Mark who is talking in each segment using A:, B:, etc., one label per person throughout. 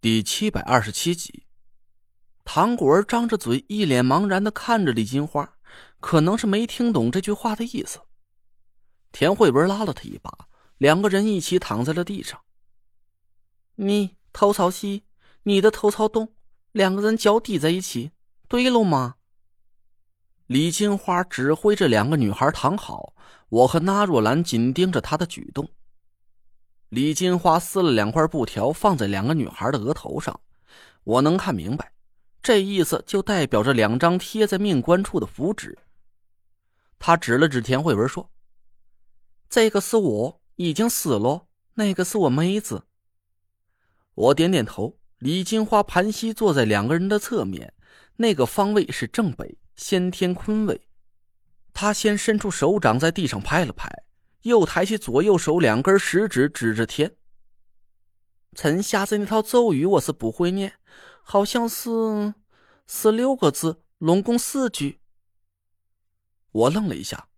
A: 第七百二十七集，唐果儿张着嘴，一脸茫然的看着李金花，可能是没听懂这句话的意思。田慧文拉了他一把，两个人一起躺在了地上。你头朝西，你的头朝东，两个人脚抵在一起，对了吗？李金花指挥着两个女孩躺好，我和纳若兰紧盯着她的举动。李金花撕了两块布条，放在两个女孩的额头上。我能看明白，这意思就代表着两张贴在命关处的符纸。他指了指田慧文说：“这个是我，已经死了；那个是我妹子。”我点点头。李金花盘膝坐在两个人的侧面，那个方位是正北，先天坤位。他先伸出手掌在地上拍了拍。又抬起左右手两根食指指着天。陈瞎子那套咒语我是不会念，好像是十六个字，拢共四句。我愣了一下，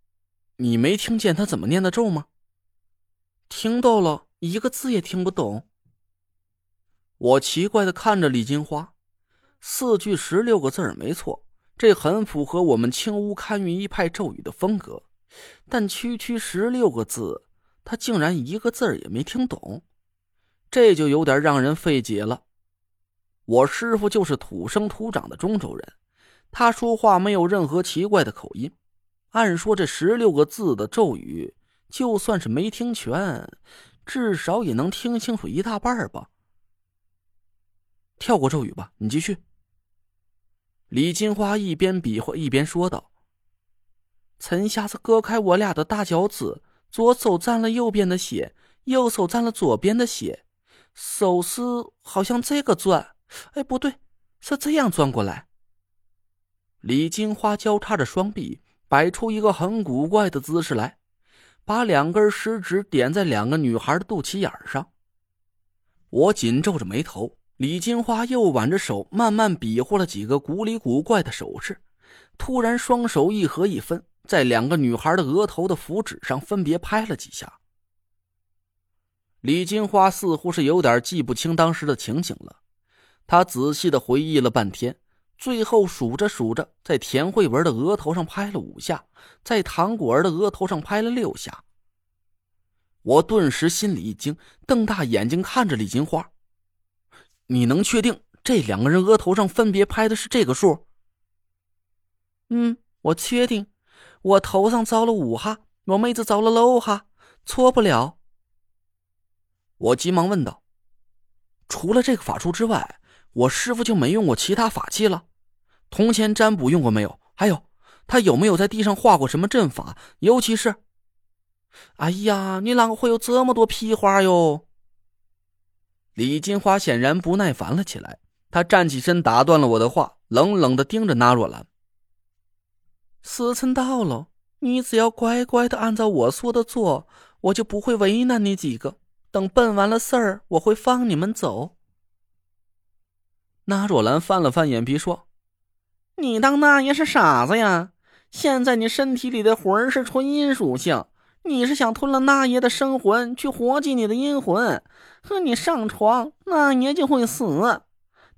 A: 你没听见他怎么念的咒吗？听到了一个字也听不懂。我奇怪的看着李金花，四句十六个字没错，这很符合我们青乌堪舆一派咒语的风格。但区区十六个字，他竟然一个字也没听懂，这就有点让人费解了。我师傅就是土生土长的中州人，他说话没有任何奇怪的口音。按说这十六个字的咒语，就算是没听全，至少也能听清楚一大半吧。跳过咒语吧，你继续。李金花一边比划一边说道。陈瞎子割开我俩的大脚趾，左手沾了右边的血，右手沾了左边的血，手是好像这个转，哎，不对，是这样转过来。李金花交叉着双臂，摆出一个很古怪的姿势来，把两根食指点在两个女孩的肚脐眼上。我紧皱着眉头，李金花又挽着手，慢慢比划了几个古里古怪的手势，突然双手一合一分。在两个女孩的额头的符纸上分别拍了几下。李金花似乎是有点记不清当时的情景了，她仔细的回忆了半天，最后数着数着，在田慧文的额头上拍了五下，在唐果儿的额头上拍了六下。我顿时心里一惊，瞪大眼睛看着李金花：“你能确定这两个人额头上分别拍的是这个数？”“嗯，我确定。”我头上遭了五哈，我妹子遭了六哈，错不了。我急忙问道：“除了这个法术之外，我师傅就没用过其他法器了？铜钱占卜用过没有？还有，他有没有在地上画过什么阵法？尤其是……哎呀，你啷个会有这么多屁话哟？”李金花显然不耐烦了起来，她站起身打断了我的话，冷冷的盯着纳若兰。时辰到了，你只要乖乖的按照我说的做，我就不会为难你几个。等办完了事儿，我会放你们走。那若兰翻了翻眼皮说：“你当那爷是傻子呀？现在你身体里的魂是纯阴属性，你是想吞了那爷的生魂去活祭你的阴魂，和你上床，那爷就会死。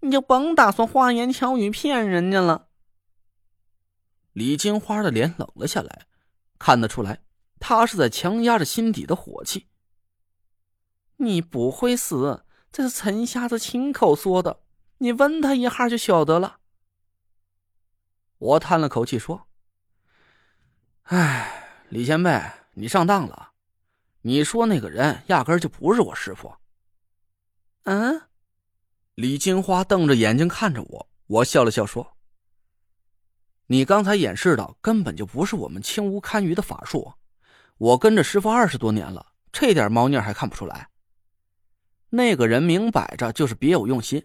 A: 你就甭打算花言巧语骗人家了。”李金花的脸冷了下来，看得出来，她是在强压着心底的火气。你不会死，这是陈瞎子亲口说的，你问他一下就晓得了。我叹了口气说：“哎，李前辈，你上当了，你说那个人压根就不是我师傅。”嗯，李金花瞪着眼睛看着我，我笑了笑说。你刚才演示的根本就不是我们青乌堪舆的法术，我跟着师傅二十多年了，这点猫腻还看不出来？那个人明摆着就是别有用心，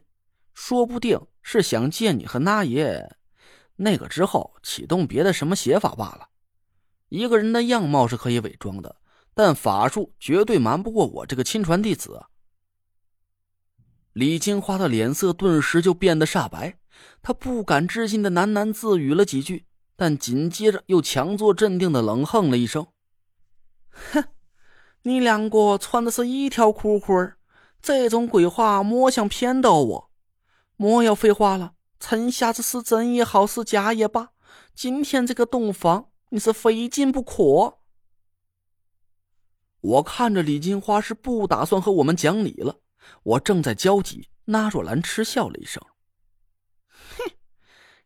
A: 说不定是想借你和那爷那个之后启动别的什么邪法罢了。一个人的样貌是可以伪装的，但法术绝对瞒不过我这个亲传弟子。李金花的脸色顿时就变得煞白。他不敢置信的喃喃自语了几句，但紧接着又强作镇定的冷哼了一声：“哼，你两个穿的是一条裤裤这种鬼话莫想骗到我，莫要废话了。趁下子是真也好，是假也罢，今天这个洞房你是非进不可。我看着李金花是不打算和我们讲理了，我正在焦急，那若兰嗤笑了一声：“，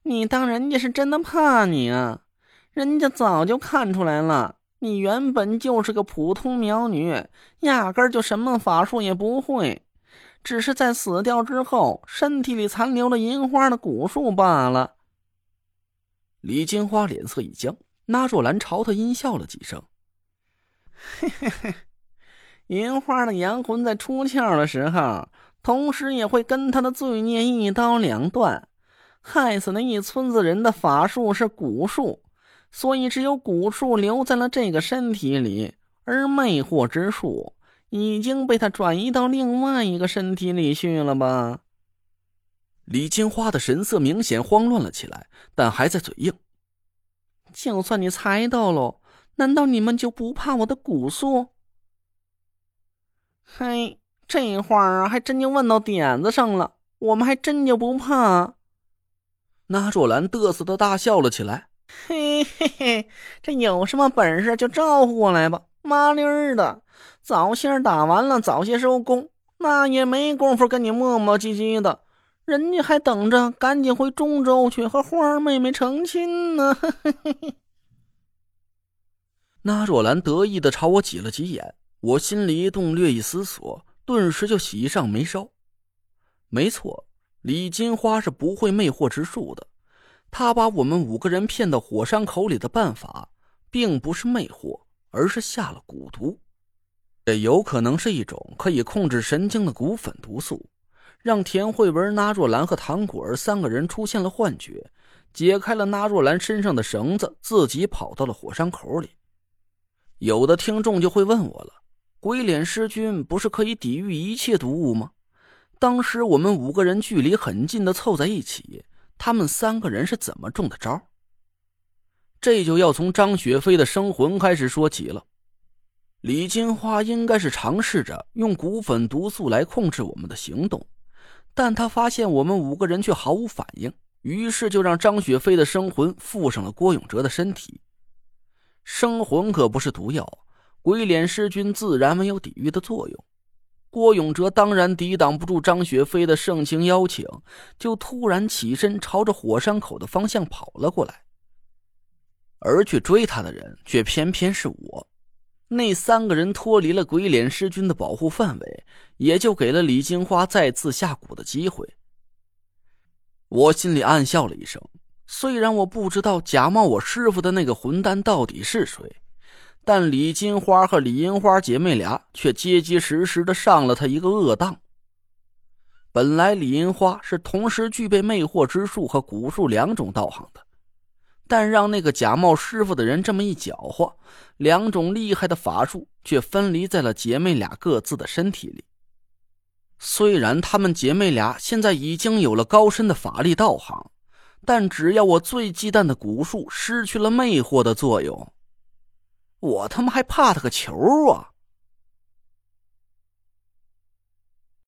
B: 你当人家是真的怕你啊？人家早就看出来了。”你原本就是个普通苗女，压根儿就什么法术也不会，只是在死掉之后，身体里残留了银花的蛊术罢了。
A: 李金花脸色一僵，那若兰朝他阴笑了几声：“
B: 嘿嘿嘿，银花的阳魂在出窍的时候，同时也会跟他的罪孽一刀两断。害死那一村子人的法术是蛊术。”所以，只有蛊术留在了这个身体里，而魅惑之术已经被他转移到另外一个身体里去了吧？
A: 李金花的神色明显慌乱了起来，但还在嘴硬。
B: 就算你猜到了，难道你们就不怕我的蛊术？嘿，这话啊，还真就问到点子上了。我们还真就不怕。
A: 那若兰嘚瑟的大笑了起来。
B: 嘿嘿嘿，这有什么本事就招呼过来吧，麻利儿的，早些打完了，早些收工，那也没工夫跟你磨磨唧唧的，人家还等着赶紧回中州去和花儿妹妹成亲呢。
A: 那若兰得意的朝我挤了挤眼，我心里一动，略一思索，顿时就喜上眉梢。没错，李金花是不会魅惑之术的。他把我们五个人骗到火山口里的办法，并不是魅惑，而是下了蛊毒。这有可能是一种可以控制神经的骨粉毒素，让田慧文、纳若兰和唐果儿三个人出现了幻觉，解开了纳若兰身上的绳子，自己跑到了火山口里。有的听众就会问我了：鬼脸尸菌不是可以抵御一切毒物吗？当时我们五个人距离很近的凑在一起。他们三个人是怎么中的招？这就要从张雪飞的生魂开始说起了。李金花应该是尝试着用骨粉毒素来控制我们的行动，但他发现我们五个人却毫无反应，于是就让张雪飞的生魂附上了郭永哲的身体。生魂可不是毒药，鬼脸尸君自然没有抵御的作用。郭永哲当然抵挡不住张雪飞的盛情邀请，就突然起身朝着火山口的方向跑了过来。而去追他的人却偏偏是我。那三个人脱离了鬼脸师君的保护范围，也就给了李金花再次下蛊的机会。我心里暗笑了一声，虽然我不知道假冒我师傅的那个混蛋到底是谁。但李金花和李银花姐妹俩却结结实实的上了他一个恶当。本来李银花是同时具备魅惑之术和蛊术两种道行的，但让那个假冒师傅的人这么一搅和，两种厉害的法术却分离在了姐妹俩各自的身体里。虽然她们姐妹俩现在已经有了高深的法力道行，但只要我最忌惮的蛊术失去了魅惑的作用。我他妈还怕他个球啊！